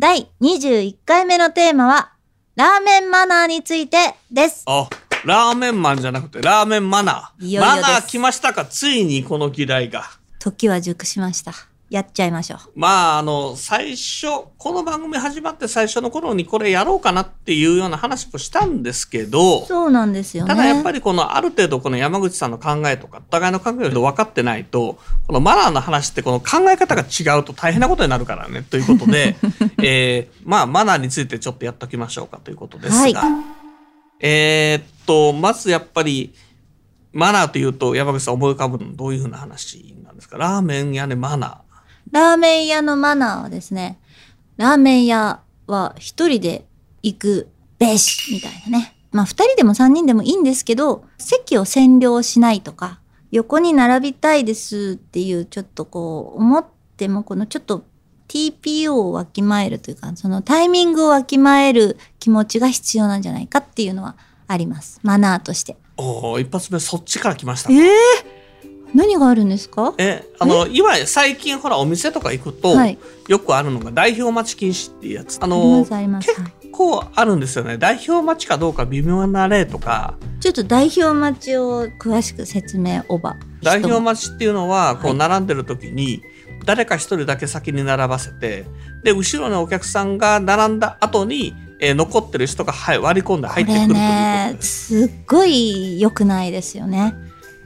第21回目のテーマはラーメンマナーについてです。あラーメンマンじゃなくてラーメンマナー。いよいよマナー来ましたか？ついにこの議題が。時は熟しましたやっちゃいましょう。まああの最初この番組始まって最初の頃にこれやろうかなっていうような話もしたんですけどそうなんですよね。ただやっぱりこのある程度この山口さんの考えとかお互いの考えを分かってないとこのマナーの話ってこの考え方が違うと大変なことになるからねということで、えーまあマナーについてちょっとやっておきましょうかということですが、はい。えーっとまずやっぱりマナーというと山口さん思い浮かぶのはどういうふうな話なんですか？ラーメン屋ねマナー。ラーメン屋のマナーはですね、ラーメン屋は一人で行くべし、みたいなね。まあ二人でも三人でもいいんですけど、席を占領しないとか、横に並びたいですっていう、ちょっとこう、思っても、このちょっと TPO をわきまえるというか、そのタイミングをわきまえる気持ちが必要なんじゃないかっていうのはあります。マナーとして。おー一発目そっちから来ましたか。え何があるんですか？えあの今最近ほらお店とか行くと、はい。よくあるのが代表待ち禁止っていうやつ。あの結構あるんですよね。代表待ちかどうか微妙な例とか。ちょっと代表待ちを詳しく説明オーバー。代表待ちっていうのはこはい。う並んでる時に誰か一人だけ先に並ばせてで後ろのお客さんが並んだ後に、えー残ってる人が、はい、割り込んで入ってくるというこれね。すっごい良くないですよね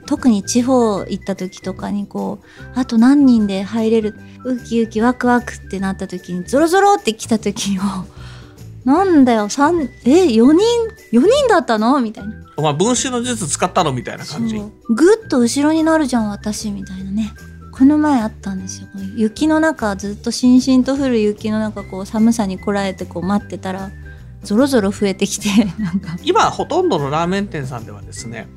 特に地方行った時とかにこうあと何人で入れるウキウキワクワクってなった時にゾロゾロって来た時には なんだよ三え4人？4人だったの？みたいな。お前分子の術使ったの？みたいな感じ。ぐっと後ろになるじゃん私みたいなね。この前あったんですよ。雪の中ずっとしんしんと降る雪の中こう寒さにこらえてこう待ってたらゾロゾロ増えてきてなんか。今ほとんどのラーメン店さんではですね、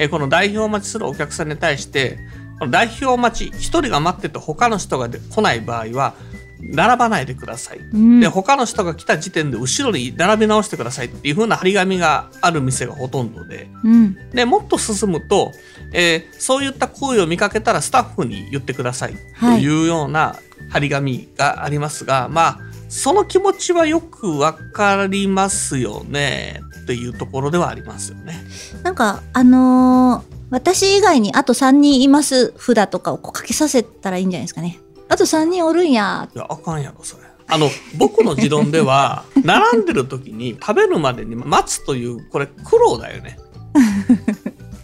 えーこの代表待ちするお客さんに対してこの代表待ち一人が待ってて他の人がで来ない場合は並ばないでください、うん。で他の人が来た時点で後ろに並び直してくださいっていう風な張り紙がある店がほとんどで。うん。でもっと進むと、えーそういった行為を見かけたらスタッフに言ってください。とはい。いうような張り紙がありますが、まあその気持ちはよくわかりますよねっていうところではありますよね。なんかあのー私以外にあと3人います札とかをこうかけさせたらいいんじゃないですかねあと3人おるんやいやあかんやろそれ。あの僕の持論では並んでる時に食べるまでに待つというこれ苦労だよね。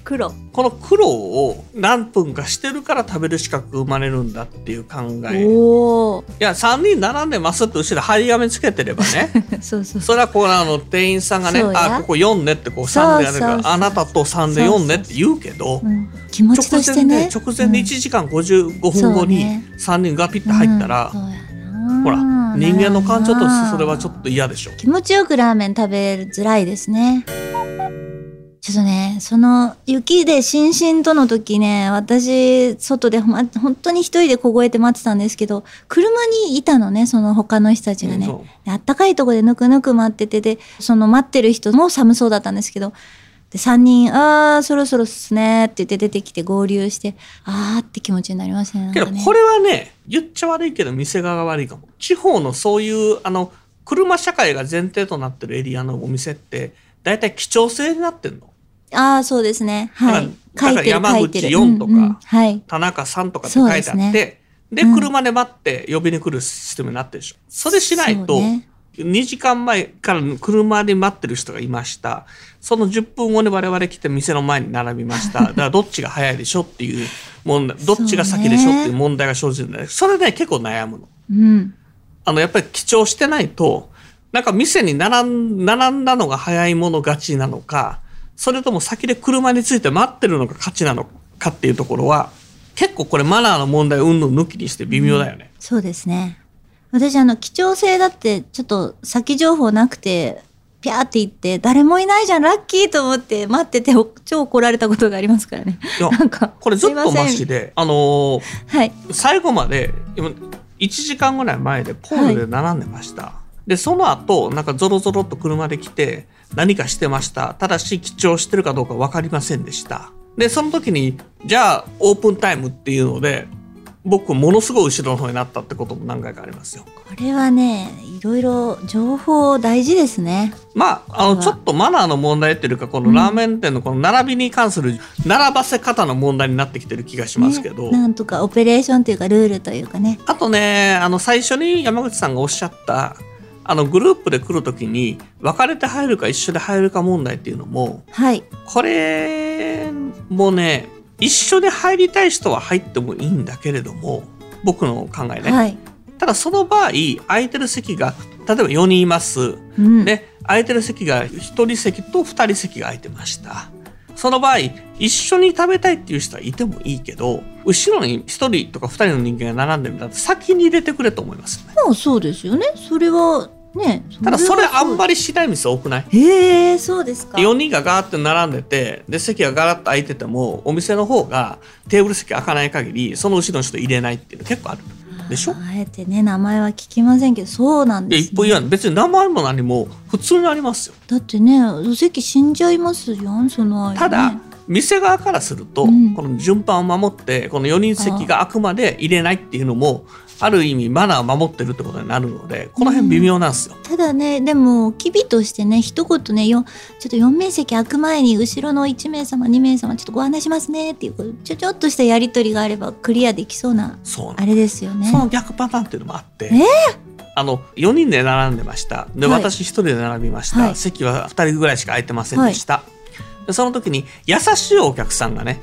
黒。この苦労を何分かしてるから食べる資格生まれるんだっていう考え。いや3人並んでますって後ろ張り紙つけてればね。そうそうそれはこうあの店員さんがね「そうや。あここ4ね」ってこう3でやるからそうそうそうあなたと3で4ねって言うけどうん。気持ちと直前でしてね。直前で1時間55分後にそうね3人がピッと入ったらうんそうやな。ほら人間の感情としてそれはちょとっと嫌でしょ。気持ちよくラーメン食べづらいですねちょっとねその雪でしんしんとの時ね私外でほま本当に一人で凍えて待ってたんですけど車にいたのねその他の人たちがね、あったかいとこでぬくぬく待っててでその待ってる人も寒そうだったんですけどで3人「あーそろそろっすね」って言って出てきて合流してあーって気持ちになりましたねね。けどこれはね言っちゃ悪いけど店側が悪いかも。地方のそういうあの車社会が前提となってるエリアのお店って大体基調制になってんのああそうですね。はい。だから山口書いてる。4とかはい。田中さんとかって書いてあってで車で待って呼びに来るシステムになってるでしょそれしないと、そうね。2時間前から車で待ってる人がいました。その10分後に我々来て店の前に並びました。だからどっちが早いでしょっていう問題どっちが先でしょっていう問題が生じるんだよそれね結構悩むの。うん。あのやっぱり記帳してないとなんか店に並ん並んだのが早いもの勝ちなのかそれとも先で車について待ってるのが勝ちなのかっていうところは結構これマナーの問題をうんぬん抜きにして微妙だよね。そうですね私あの、貴重性だって、ちょっと先情報なくて、ピャーって言って、誰もいないじゃん、ラッキーと思って待ってて、超怒られたことがありますからね。いや なんか、これずっとマシで、あのーはい。最後まで今1時間ぐらい前でポールで並んでました、でその後なんかゾロゾロっと車で来て何かしてました。ただし記帳してるかどうか分かりませんでした。でその時にじゃあオープンタイムっていうので僕ものすごい後ろの方になったってことも何回かありますよ。これはね、いろいろ情報大事ですね。まあ、あの、ちょっとマナーの問題っていうか、このラーメン店のこの並びに関する並ばせ方の問題になってきてる気がしますけど、ねなんとかオペレーションというかルールというかね。あとね、あの、最初に山口さんがおっしゃった、あの、グループで来るときに、別れて入るか一緒で入るか問題っていうのも、はい。これもね、一緒に入りたい人は入ってもいいんだけれども、僕の考えね。はい。ただその場合、空いてる席が、例えば4人います。うん。で、空いてる席が1人席と2人席が空いてました。その場合、一緒に食べたいっていう人はいてもいいけど、後ろに1人とか2人の人間が並んでるんだって先に入れてくれと思いますよね。もうそうですよね。それはね。ただそれあんり。まりしない店多くない？へえ、そうですか。4人がガーって並んでて、で、席がガラッと空いてても、お店の方がテーブル席開かない限り、その後ろの人入れないっていうの結構ある。でしょ？あえてね、名前は聞きませんけど、そうなんで、です、一歩言わない。別に名前も何も普通にありますよ。だってね、お席死んじゃいますよ、その間、ね。ただ、店側からすると、うん。この順番を守ってこの4人席があくまで入れないっていうのもある意味マナーを守ってるってことになるのでこの辺微妙なんですよ。ただね、でも、機微としてね、一言ね、よちょっと4名席空く前に、後ろの1名様、2名様、ちょっとご案内しますねっていう、ちょちょっとしたやりとりがあれば、クリアできそうな、あれですよね。そ。の逆パターンっていうのもあって、えあの4人で並んでました。で、はい。私1人で並びました、はい。席は2人ぐらいしか空いてませんでした、でその時に優しいお客さんがね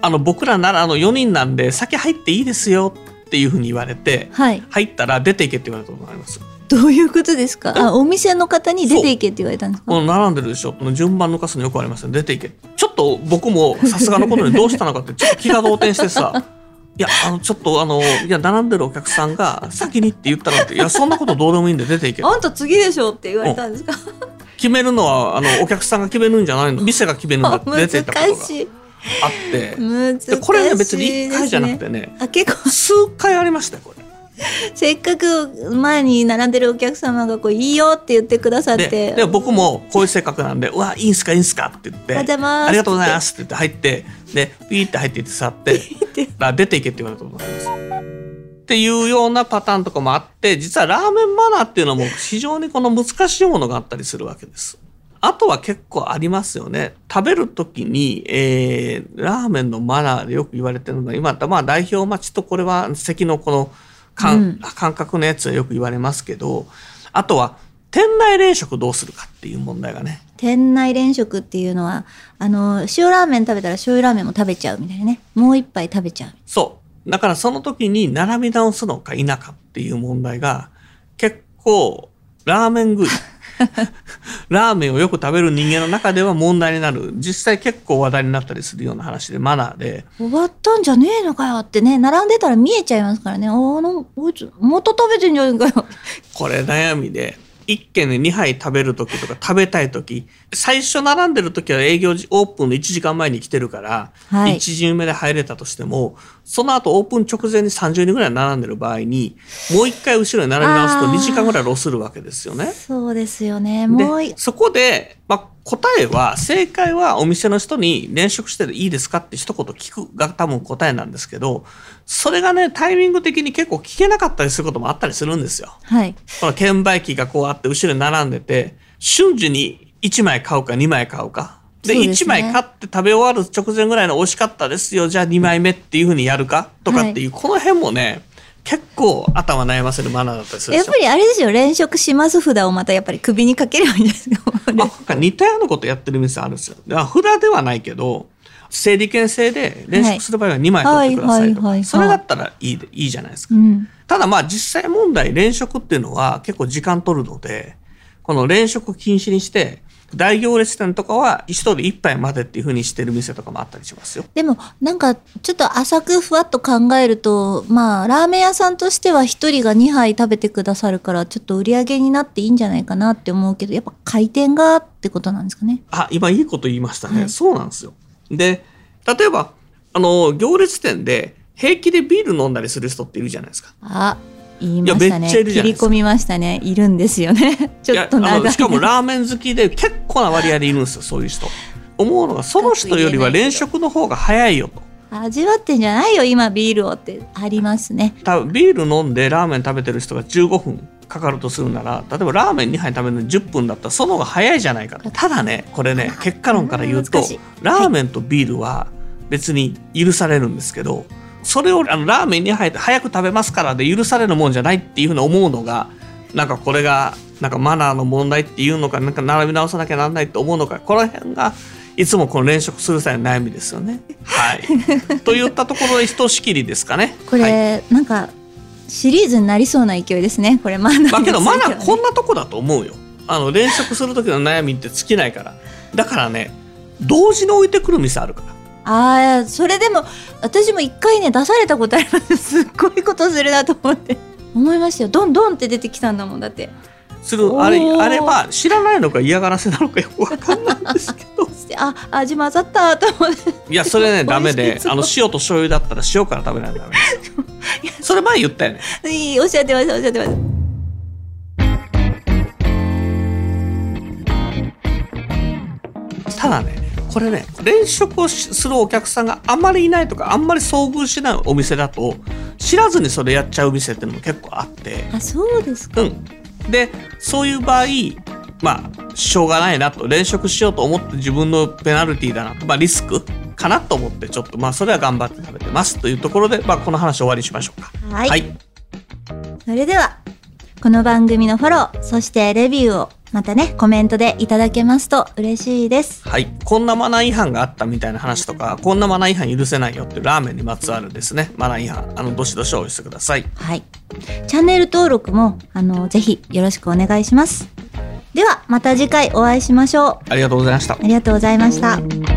あの僕らならあの4人なんで先入っていいですよっていうふうに言われてはい。入ったら出ていけって言われたことがあります。どういうことですか？あ、お店の方に出ていけって言われたんですか？この並んでるでしょ？この順番抜かすのよくありますよ出ていけ。ちょっと僕もさすがのことにどうしたのかって ちょっと気が動転してさいやあのちょっとあのいや並んでるお客さんが先にって言ったらっていやそんなことどうでもいいんで出ていけ。あんた次でしょって言われたんですか？決めるのはあのお客さんが決めるんじゃないの？店が決めるんだって出難てたことが。あって。難しい、でこれね別に1回じゃなくてねあ結構。数回ありましたよこれ。せっかく前に並んでるお客様がこういいよって言ってくださっでてで僕もこういう性格なんで「うわいいんすかいいんすか」って言ってありがとうございます。ありがとうございます」って言って入ってでピーって入っていって座って あ出ていけって言われたことがあります。っていうようなパターンとかもあって実はラーメンマナーっていうのも非常にこの難しいものがあったりするわけです。あとは結構ありますよね。食べるときに、えー、ラーメンのマナーでよく言われてるのが、今、まあ代表待ちとこれは席のこの感,、うん感覚のやつはよく言われますけど、あとは店内連食どうするかっていう問題がね。店内連食っていうのはあの塩ラーメン食べたら醤油ラーメンも食べちゃうみたいなねもう一杯食べちゃうそう。だからその時に並び直すのか否かっていう問題が結構ラーメン食い。ラーメンをよく食べる人間の中では問題になる。実際結構話題になったりするような話でマナーで。終わったんじゃねえのかよってね並んでたら見えちゃいますからねあのおいつまた食べてんじゃねえかよこれ悩みで。一軒で2杯食べる時とか食べたい時最初並んでる時は営業時オープンの1時間前に来てるから、はい1巡目で入れたとしてもその後オープン直前に30人ぐらい並んでる場合にもう一回後ろに並び直すとあー2時間ぐらいロスるわけですよね。そうですよねもうそこで、まあ、答えは正解はお店の人に連食していいですかって一言聞くが多分答えなんですけどそれがねタイミング的に結構聞けなかったりすることもあったりするんですよ。はい。この券売機がこうあって後ろに並んでて瞬時に1枚買うか2枚買うか。でそうですね。1枚買って食べ終わる直前ぐらいの美味しかったですよ。じゃあ2枚目っていうふうにやるか？とかっていう、この辺もね結構頭悩ませるマナーだったりするやっぱ。りあれですよ。連食します札をまたやっぱり首にかければいいんですよまあ、なんか似たようなことやってる店あるんですよ。札ではないけど、整理券制で連食する場合は2枚取ってくださいとそれだったらいいでいいじゃないですか。うん。ただまあ実際問題連食っていうのは結構時間取るので、この連食禁止にして、大行列店とかは一人一杯までっていうふうにしてる店とかもあったりしますよ。でもなんかちょっと浅くふわっと考えるとまあラーメン屋さんとしては一人が2杯食べてくださるからちょっと売り上げになっていいんじゃないかなって思うけどやっぱ回転がってことなんですかね。あ、今いいこと言いましたね。はいそうなんですよ。で、例えば、あの、行列店で平気でビール飲んだりする人っているじゃないですか。あ言いましたね。切り込みましたね。いるんですよね。ちょっと長い。のしかもラーメン好きで結構な割合でいるんですよ、そういう人。思うのが、その人よりは連食の方が早いよと。味わってんじゃないよ今ビールをってありますね。多分ビール飲んでラーメン食べてる人が15分かかるとするなら例えばラーメン2杯食べるのに10分だったらその方が早いじゃないかと。ただねこれね結果論から言うとラーメンとビールは別に許されるんですけどそれをあのラーメン2杯で早く食べますからで許されるもんじゃないっていうふうに思うのがなんかこれがなんかマナーの問題っていうのかなんか並び直さなきゃならないって思うのかこの辺がいつもこの連食する際の悩みですよね。はい、といったところでひとしきりですかね。これ、はいなんかシリーズになりそうな勢いですねこれマナーねまあけどまだこんなとこだと思うよ。あの連食する時の悩みって尽きないから。だからね同時に置いてくる店あるから。ああそれでも私も一回ね出されたことありますすっごいことするなと思って。思いましたよ。ドンドンって出てきたんだもんだって。するあれあれは知らないのか嫌がらせなのかよくわかんないんですけど。あ味混ざったと思って。いやそれね ダメ美であの塩と醤油だったら塩から食べないとダメですよ それ前言ったよね。いいおっしゃってましたおっしゃってました。ただねこれね連食をしするお客さんがあんまりいないとかあんまり遭遇しないお店だと知らずにそれやっちゃう店っていうのも結構あってあそうですかうん。で、そういう場合、まあ、しょうがないなと、連食しようと思って自分のペナルティーだなと、まあ、リスクかなと思って、ちょっと、まあ、それは頑張って食べてますというところで、まあ、この話終わりにしましょうか。はい、はい。それではこの番組のフォローそしてレビューをまたねコメントでいただけますと嬉しいです。はい。こんなマナー違反があったみたいな話とか、こんなマナー違反許せないよっていうラーメンにまつわるですね、マナー違反、あの、どしどしお寄せください。はい。チャンネル登録もあのぜひよろしくお願いします。ではまた次回お会いしましょう。ありがとうございました。あ。りがとうございました